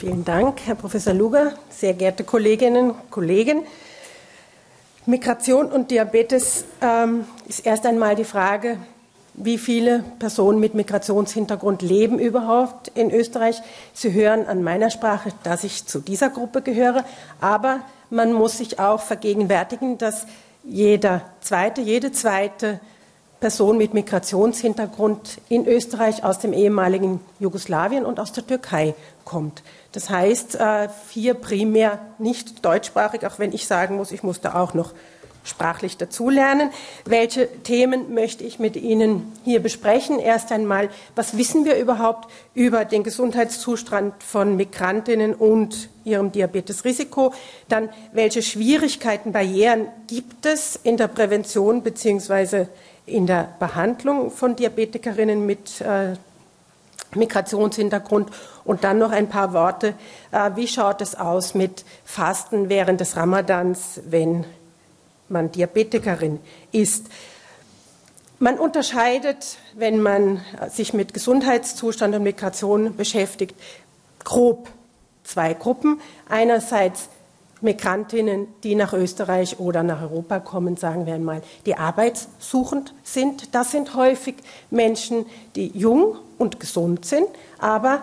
Vielen Dank, Herr Professor Luger, sehr geehrte Kolleginnen und Kollegen. Migration und Diabetes ähm, ist erst einmal die Frage, wie viele Personen mit Migrationshintergrund leben überhaupt in Österreich. Sie hören an meiner Sprache, dass ich zu dieser Gruppe gehöre, aber man muss sich auch vergegenwärtigen, dass jeder zweite, jede zweite Person mit Migrationshintergrund in Österreich aus dem ehemaligen Jugoslawien und aus der Türkei kommt. Das heißt, vier äh, primär nicht deutschsprachig, auch wenn ich sagen muss, ich musste auch noch sprachlich dazulernen. Welche Themen möchte ich mit Ihnen hier besprechen? Erst einmal, was wissen wir überhaupt über den Gesundheitszustand von Migrantinnen und ihrem Diabetesrisiko? Dann, welche Schwierigkeiten, Barrieren gibt es in der Prävention bzw. in der Behandlung von Diabetikerinnen mit äh, Migrationshintergrund und dann noch ein paar Worte. Äh, wie schaut es aus mit Fasten während des Ramadans, wenn man Diabetikerin ist. Man unterscheidet, wenn man sich mit Gesundheitszustand und Migration beschäftigt, grob zwei Gruppen. Einerseits Migrantinnen, die nach Österreich oder nach Europa kommen, sagen wir einmal, die arbeitssuchend sind. Das sind häufig Menschen, die jung und gesund sind, aber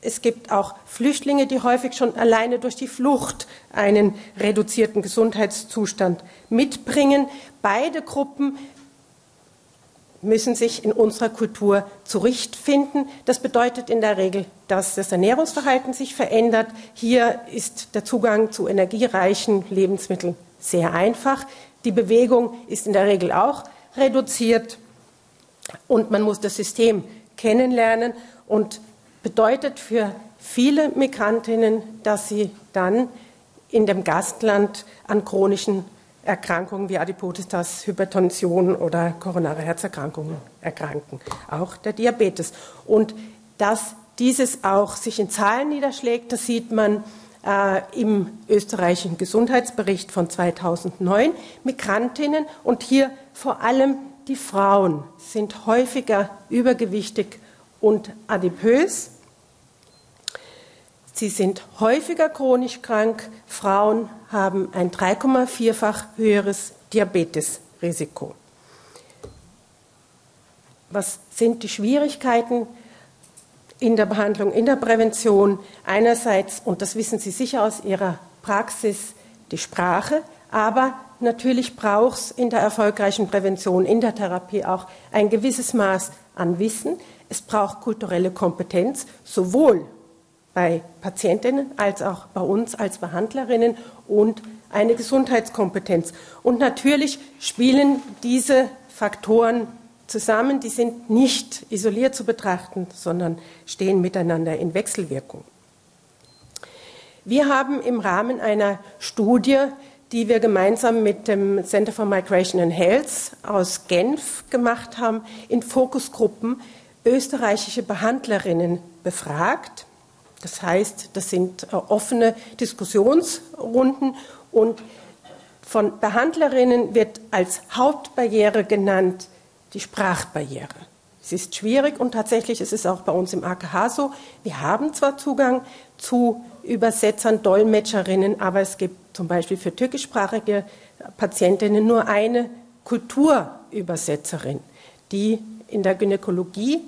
es gibt auch Flüchtlinge, die häufig schon alleine durch die Flucht einen reduzierten Gesundheitszustand mitbringen. Beide Gruppen müssen sich in unserer Kultur zurechtfinden. Das bedeutet in der Regel, dass das Ernährungsverhalten sich verändert. Hier ist der Zugang zu energiereichen Lebensmitteln sehr einfach. Die Bewegung ist in der Regel auch reduziert und man muss das System kennenlernen und bedeutet für viele Migrantinnen, dass sie dann in dem Gastland an chronischen Erkrankungen wie Adipositas, Hypertension oder koronare Herzerkrankungen erkranken, auch der Diabetes. Und dass dieses auch sich in Zahlen niederschlägt, das sieht man äh, im österreichischen Gesundheitsbericht von 2009. Migrantinnen und hier vor allem die Frauen sind häufiger übergewichtig und adipös Sie sind häufiger chronisch krank. Frauen haben ein 3,4-fach höheres Diabetesrisiko. Was sind die Schwierigkeiten in der Behandlung, in der Prävention? Einerseits, und das wissen Sie sicher aus Ihrer Praxis, die Sprache, aber natürlich braucht es in der erfolgreichen Prävention, in der Therapie auch ein gewisses Maß an Wissen. Es braucht kulturelle Kompetenz, sowohl bei Patientinnen als auch bei uns als Behandlerinnen und eine Gesundheitskompetenz. Und natürlich spielen diese Faktoren zusammen, die sind nicht isoliert zu betrachten, sondern stehen miteinander in Wechselwirkung. Wir haben im Rahmen einer Studie, die wir gemeinsam mit dem Center for Migration and Health aus Genf gemacht haben, in Fokusgruppen österreichische Behandlerinnen befragt das heißt, das sind äh, offene Diskussionsrunden und von Behandlerinnen wird als Hauptbarriere genannt die Sprachbarriere. Es ist schwierig und tatsächlich ist es auch bei uns im AKH so. Wir haben zwar Zugang zu Übersetzern, Dolmetscherinnen, aber es gibt zum Beispiel für türkischsprachige Patientinnen nur eine Kulturübersetzerin, die in der Gynäkologie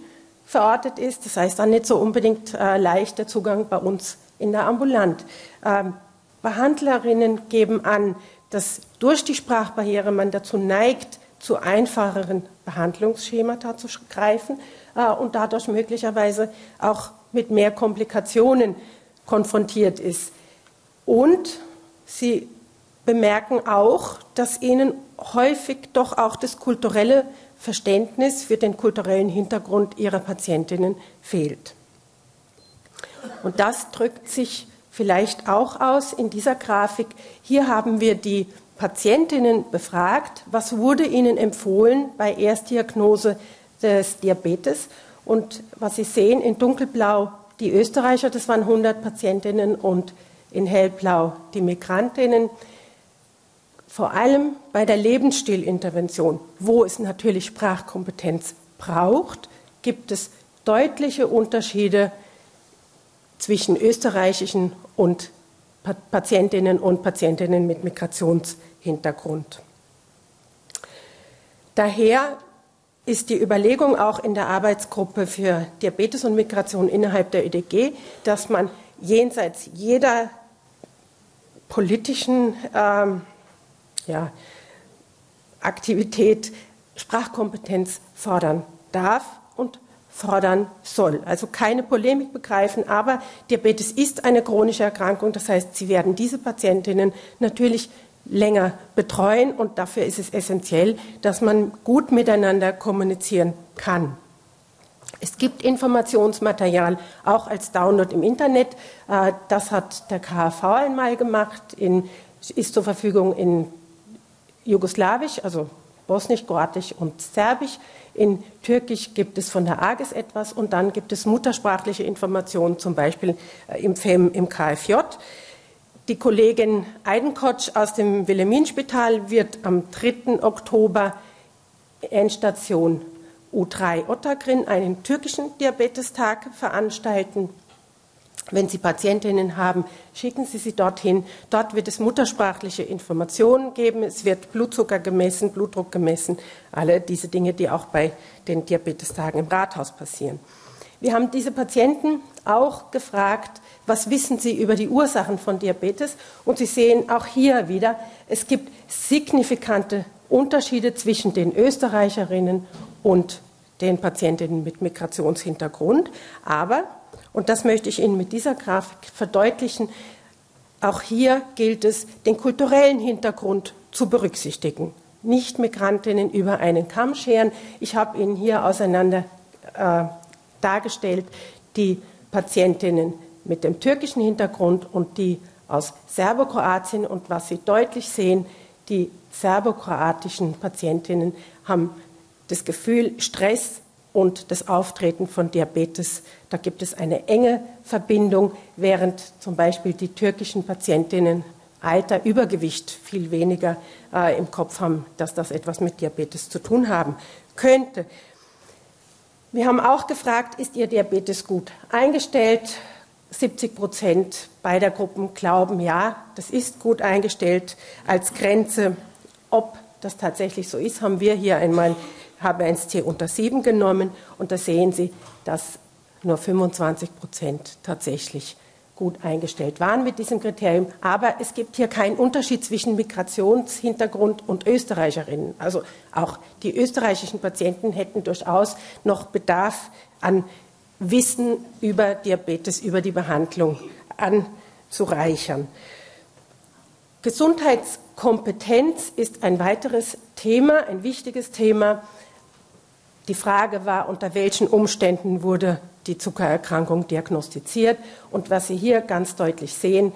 verortet ist. Das heißt dann nicht so unbedingt äh, leichter Zugang bei uns in der Ambulant. Ähm, Behandlerinnen geben an, dass durch die Sprachbarriere man dazu neigt, zu einfacheren Behandlungsschemata zu greifen äh, und dadurch möglicherweise auch mit mehr Komplikationen konfrontiert ist. Und sie bemerken auch, dass ihnen häufig doch auch das kulturelle Verständnis für den kulturellen Hintergrund ihrer Patientinnen fehlt. Und das drückt sich vielleicht auch aus in dieser Grafik. Hier haben wir die Patientinnen befragt, was wurde ihnen empfohlen bei Erstdiagnose des Diabetes. Und was Sie sehen in dunkelblau die Österreicher, das waren 100 Patientinnen und in hellblau die Migrantinnen vor allem bei der Lebensstilintervention, wo es natürlich Sprachkompetenz braucht, gibt es deutliche Unterschiede zwischen österreichischen und Patientinnen und Patientinnen mit Migrationshintergrund. Daher ist die Überlegung auch in der Arbeitsgruppe für Diabetes und Migration innerhalb der ÖDG, dass man jenseits jeder politischen ähm, ja, Aktivität Sprachkompetenz fordern darf und fordern soll. Also keine Polemik begreifen, aber Diabetes ist eine chronische Erkrankung. Das heißt, Sie werden diese Patientinnen natürlich länger betreuen und dafür ist es essentiell, dass man gut miteinander kommunizieren kann. Es gibt Informationsmaterial auch als Download im Internet. Äh, das hat der KHV einmal gemacht, in, ist zur Verfügung in Jugoslawisch, also Bosnisch, Kroatisch und Serbisch. In Türkisch gibt es von der AGES etwas und dann gibt es muttersprachliche Informationen, zum Beispiel äh, im FEM, im KFJ. Die Kollegin Eidenkotsch aus dem Wilhelminspital wird am 3. Oktober Endstation U3 Ottakrin einen türkischen Diabetestag veranstalten. Wenn Sie Patientinnen haben, schicken Sie sie dorthin. Dort wird es muttersprachliche Informationen geben. Es wird Blutzucker gemessen, Blutdruck gemessen, alle diese Dinge, die auch bei den Diabetestagen im Rathaus passieren. Wir haben diese Patienten auch gefragt, was wissen Sie über die Ursachen von Diabetes? Und Sie sehen auch hier wieder, es gibt signifikante Unterschiede zwischen den Österreicherinnen und den Patientinnen mit Migrationshintergrund. Aber und das möchte ich Ihnen mit dieser Grafik verdeutlichen. Auch hier gilt es, den kulturellen Hintergrund zu berücksichtigen. Nicht Migrantinnen über einen Kamm scheren. Ich habe Ihnen hier auseinander äh, dargestellt die Patientinnen mit dem türkischen Hintergrund und die aus Serbokroatien. Und was Sie deutlich sehen, die serbokroatischen Patientinnen haben das Gefühl, Stress und das Auftreten von Diabetes. Da gibt es eine enge Verbindung, während zum Beispiel die türkischen Patientinnen Alter, Übergewicht viel weniger äh, im Kopf haben, dass das etwas mit Diabetes zu tun haben könnte. Wir haben auch gefragt, ist Ihr Diabetes gut eingestellt? 70 Prozent beider Gruppen glauben, ja, das ist gut eingestellt als Grenze. Ob das tatsächlich so ist, haben wir hier einmal H1C unter 7 genommen und da sehen Sie, dass nur 25 Prozent tatsächlich gut eingestellt waren mit diesem Kriterium. Aber es gibt hier keinen Unterschied zwischen Migrationshintergrund und Österreicherinnen. Also auch die österreichischen Patienten hätten durchaus noch Bedarf an Wissen über Diabetes, über die Behandlung anzureichern. Gesundheitskompetenz ist ein weiteres Thema, ein wichtiges Thema. Die Frage war, unter welchen Umständen wurde die Zuckererkrankung diagnostiziert. Und was Sie hier ganz deutlich sehen,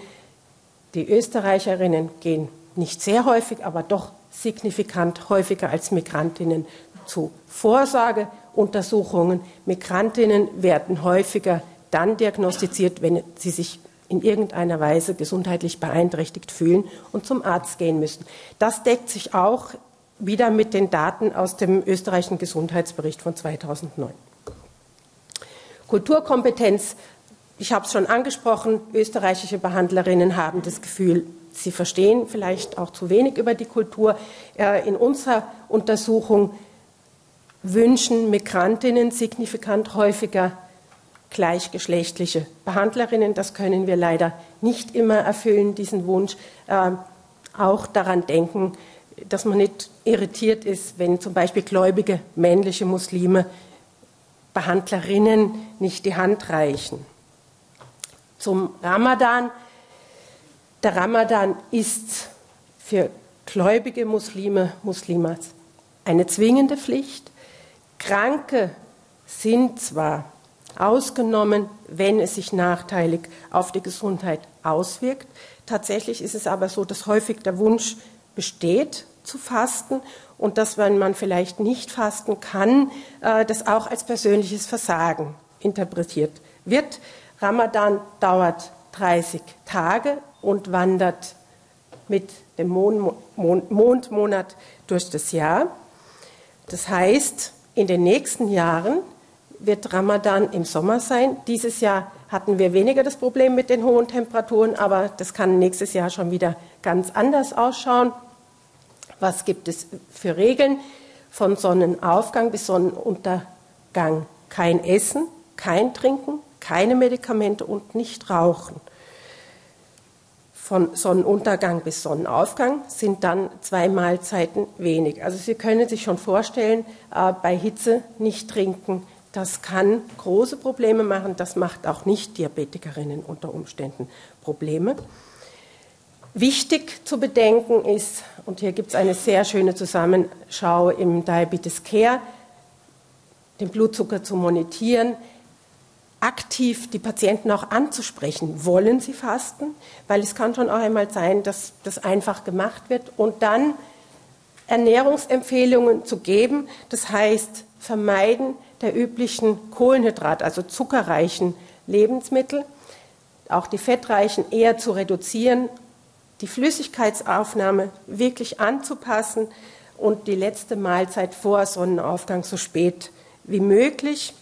die Österreicherinnen gehen nicht sehr häufig, aber doch signifikant häufiger als Migrantinnen zu Vorsorgeuntersuchungen. Migrantinnen werden häufiger dann diagnostiziert, wenn sie sich in irgendeiner Weise gesundheitlich beeinträchtigt fühlen und zum Arzt gehen müssen. Das deckt sich auch wieder mit den Daten aus dem österreichischen Gesundheitsbericht von 2009. Kulturkompetenz, ich habe es schon angesprochen, österreichische Behandlerinnen haben das Gefühl, sie verstehen vielleicht auch zu wenig über die Kultur. Äh, in unserer Untersuchung wünschen Migrantinnen signifikant häufiger gleichgeschlechtliche Behandlerinnen. Das können wir leider nicht immer erfüllen, diesen Wunsch. Äh, auch daran denken, dass man nicht irritiert ist, wenn zum Beispiel gläubige männliche Muslime Behandlerinnen nicht die Hand reichen. Zum Ramadan. Der Ramadan ist für gläubige Muslime, Muslimas eine zwingende Pflicht. Kranke sind zwar ausgenommen, wenn es sich nachteilig auf die Gesundheit auswirkt. Tatsächlich ist es aber so, dass häufig der Wunsch besteht, zu fasten und dass, wenn man vielleicht nicht fasten kann, äh, das auch als persönliches Versagen interpretiert wird. Ramadan dauert 30 Tage und wandert mit dem Mondmonat durch das Jahr. Das heißt, in den nächsten Jahren wird Ramadan im Sommer sein. Dieses Jahr hatten wir weniger das Problem mit den hohen Temperaturen, aber das kann nächstes Jahr schon wieder ganz anders ausschauen. Was gibt es für Regeln? Von Sonnenaufgang bis Sonnenuntergang kein Essen, kein Trinken, keine Medikamente und nicht rauchen. Von Sonnenuntergang bis Sonnenaufgang sind dann zwei Mahlzeiten wenig. Also Sie können sich schon vorstellen, äh, bei Hitze nicht trinken, das kann große Probleme machen. Das macht auch nicht Diabetikerinnen unter Umständen Probleme. Wichtig zu bedenken ist, und hier gibt es eine sehr schöne Zusammenschau im Diabetes Care, den Blutzucker zu monitieren, aktiv die Patienten auch anzusprechen. Wollen sie fasten? Weil es kann schon auch einmal sein, dass das einfach gemacht wird und dann Ernährungsempfehlungen zu geben. Das heißt, vermeiden der üblichen Kohlenhydrat, also zuckerreichen Lebensmittel, auch die fettreichen eher zu reduzieren, die Flüssigkeitsaufnahme wirklich anzupassen und die letzte Mahlzeit vor Sonnenaufgang so spät wie möglich.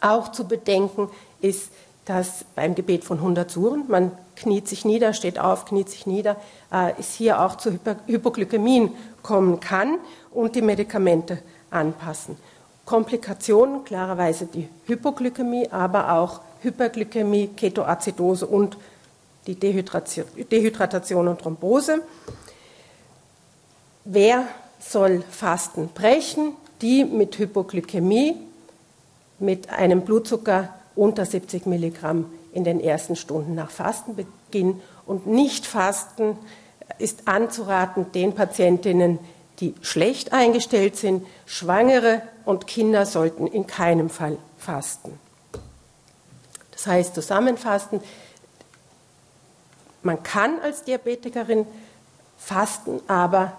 Auch zu bedenken ist, dass beim Gebet von 100 Suren, man kniet sich nieder, steht auf, kniet sich nieder, äh, es hier auch zu Hypoglykämien kommen kann und die Medikamente anpassen. Komplikationen, klarerweise die Hypoglykämie, aber auch Hyperglykämie, Ketoazidose und die Dehydratation und Thrombose. Wer soll Fasten brechen? Die mit Hypoglykämie, mit einem Blutzucker unter 70 Milligramm in den ersten Stunden nach Fastenbeginn und nicht Fasten ist anzuraten den Patientinnen, die schlecht eingestellt sind. Schwangere und Kinder sollten in keinem Fall fasten. Das heißt, zusammenfassen, man kann als Diabetikerin fasten, aber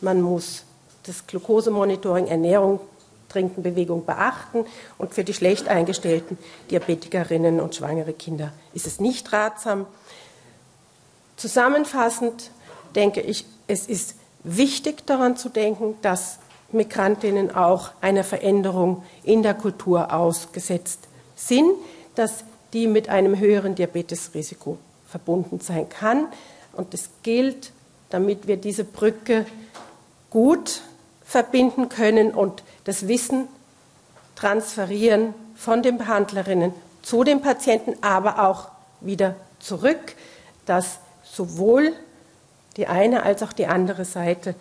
man muss das Glukosemonitoring, Ernährung, Trinken, Bewegung beachten. Und für die schlecht eingestellten Diabetikerinnen und schwangere Kinder ist es nicht ratsam. Zusammenfassend denke ich, es ist wichtig daran zu denken, dass Migrantinnen auch einer Veränderung in der Kultur ausgesetzt sind, dass die mit einem höheren Diabetesrisiko verbunden sein kann. Und es gilt, damit wir diese Brücke gut verbinden können und das Wissen transferieren von den Behandlerinnen zu den Patienten, aber auch wieder zurück, dass sowohl die eine als auch die andere Seite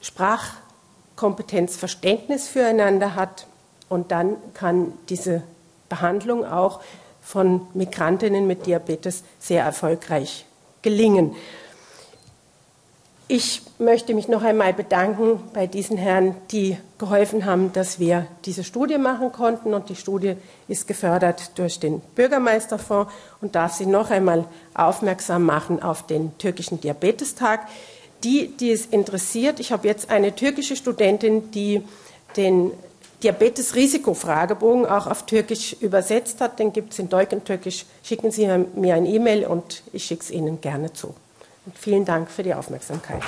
Sprachkompetenz, Verständnis füreinander hat und dann kann diese Behandlung auch von Migrantinnen mit Diabetes sehr erfolgreich gelingen. Ich möchte mich noch einmal bedanken bei diesen Herren, die geholfen haben, dass wir diese Studie machen konnten. Und die Studie ist gefördert durch den Bürgermeisterfonds und darf Sie noch einmal aufmerksam machen auf den türkischen Diabetestag. Die, die es interessiert, ich habe jetzt eine türkische Studentin, die den Diabetes-Risikofragebogen auch auf Türkisch übersetzt hat. Den gibt es in Deutsch und Türkisch. Schicken Sie mir ein E-Mail und ich schicke es Ihnen gerne zu. Und vielen Dank für die Aufmerksamkeit.